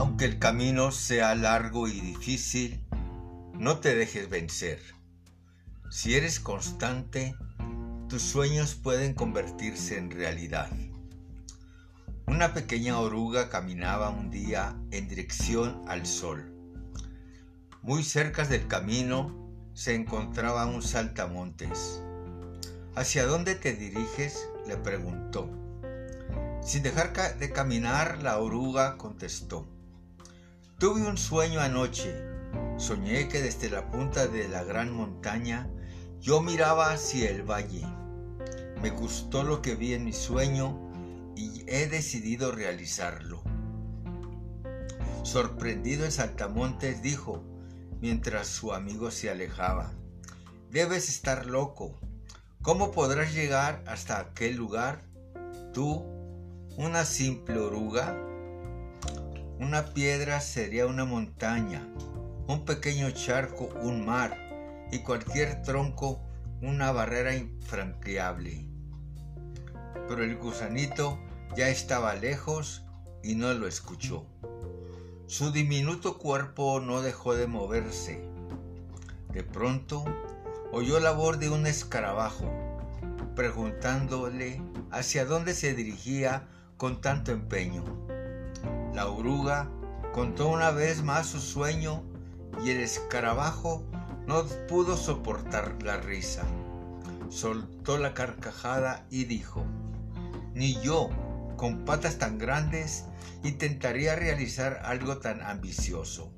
Aunque el camino sea largo y difícil, no te dejes vencer. Si eres constante, tus sueños pueden convertirse en realidad. Una pequeña oruga caminaba un día en dirección al sol. Muy cerca del camino se encontraba un saltamontes. ¿Hacia dónde te diriges? le preguntó. Sin dejar de caminar, la oruga contestó. Tuve un sueño anoche. Soñé que desde la punta de la gran montaña yo miraba hacia el valle. Me gustó lo que vi en mi sueño y he decidido realizarlo. Sorprendido el saltamontes dijo, mientras su amigo se alejaba, Debes estar loco. ¿Cómo podrás llegar hasta aquel lugar? Tú, una simple oruga. Una piedra sería una montaña, un pequeño charco un mar y cualquier tronco una barrera infranqueable. Pero el gusanito ya estaba lejos y no lo escuchó. Su diminuto cuerpo no dejó de moverse. De pronto oyó la voz de un escarabajo, preguntándole hacia dónde se dirigía con tanto empeño. La oruga contó una vez más su sueño y el escarabajo no pudo soportar la risa. Soltó la carcajada y dijo, ni yo, con patas tan grandes, intentaría realizar algo tan ambicioso.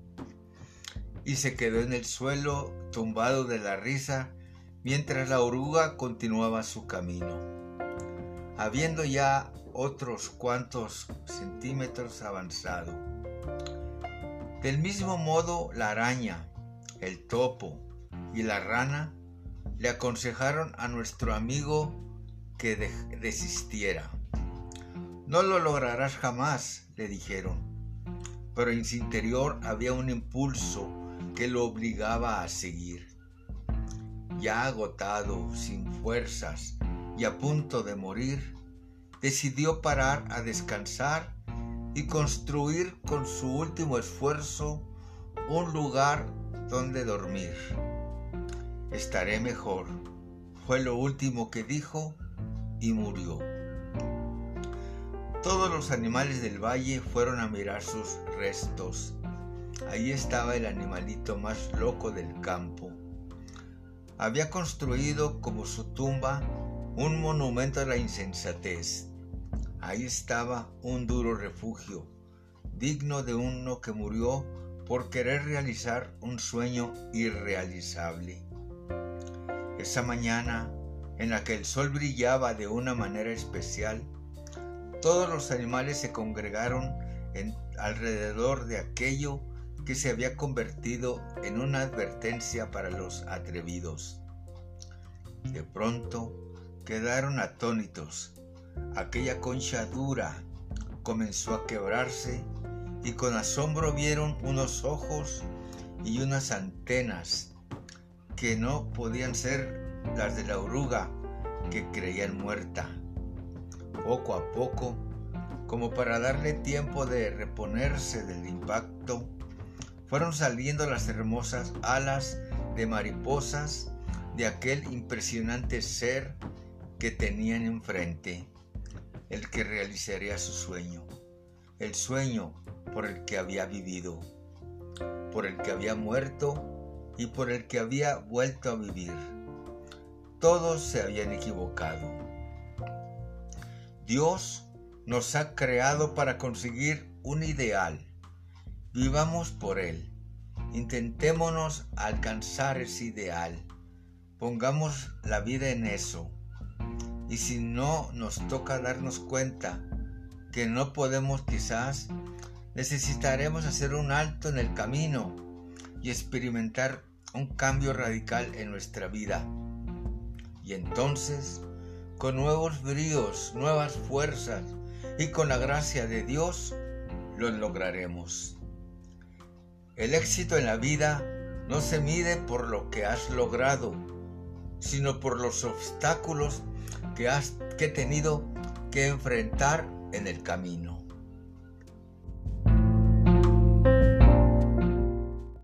Y se quedó en el suelo, tumbado de la risa, mientras la oruga continuaba su camino. Habiendo ya otros cuantos centímetros avanzado. Del mismo modo, la araña, el topo y la rana le aconsejaron a nuestro amigo que desistiera. No lo lograrás jamás, le dijeron, pero en su interior había un impulso que lo obligaba a seguir. Ya agotado, sin fuerzas y a punto de morir, decidió parar a descansar y construir con su último esfuerzo un lugar donde dormir. Estaré mejor, fue lo último que dijo y murió. Todos los animales del valle fueron a mirar sus restos. Ahí estaba el animalito más loco del campo. Había construido como su tumba un monumento a la insensatez. Ahí estaba un duro refugio, digno de uno que murió por querer realizar un sueño irrealizable. Esa mañana, en la que el sol brillaba de una manera especial, todos los animales se congregaron en, alrededor de aquello que se había convertido en una advertencia para los atrevidos. De pronto quedaron atónitos. Aquella concha dura comenzó a quebrarse y con asombro vieron unos ojos y unas antenas que no podían ser las de la oruga que creían muerta. Poco a poco, como para darle tiempo de reponerse del impacto, fueron saliendo las hermosas alas de mariposas de aquel impresionante ser que tenían enfrente, el que realizaría su sueño, el sueño por el que había vivido, por el que había muerto y por el que había vuelto a vivir. Todos se habían equivocado Dios nos ha creado para conseguir un ideal. Vivamos por él. Intentémonos alcanzar ese ideal. Pongamos la vida en eso. Y si no nos toca darnos cuenta que no podemos quizás, necesitaremos hacer un alto en el camino y experimentar un cambio radical en nuestra vida. Y entonces con nuevos bríos, nuevas fuerzas y con la gracia de Dios lo lograremos. El éxito en la vida no se mide por lo que has logrado, sino por los obstáculos que has que tenido que enfrentar en el camino.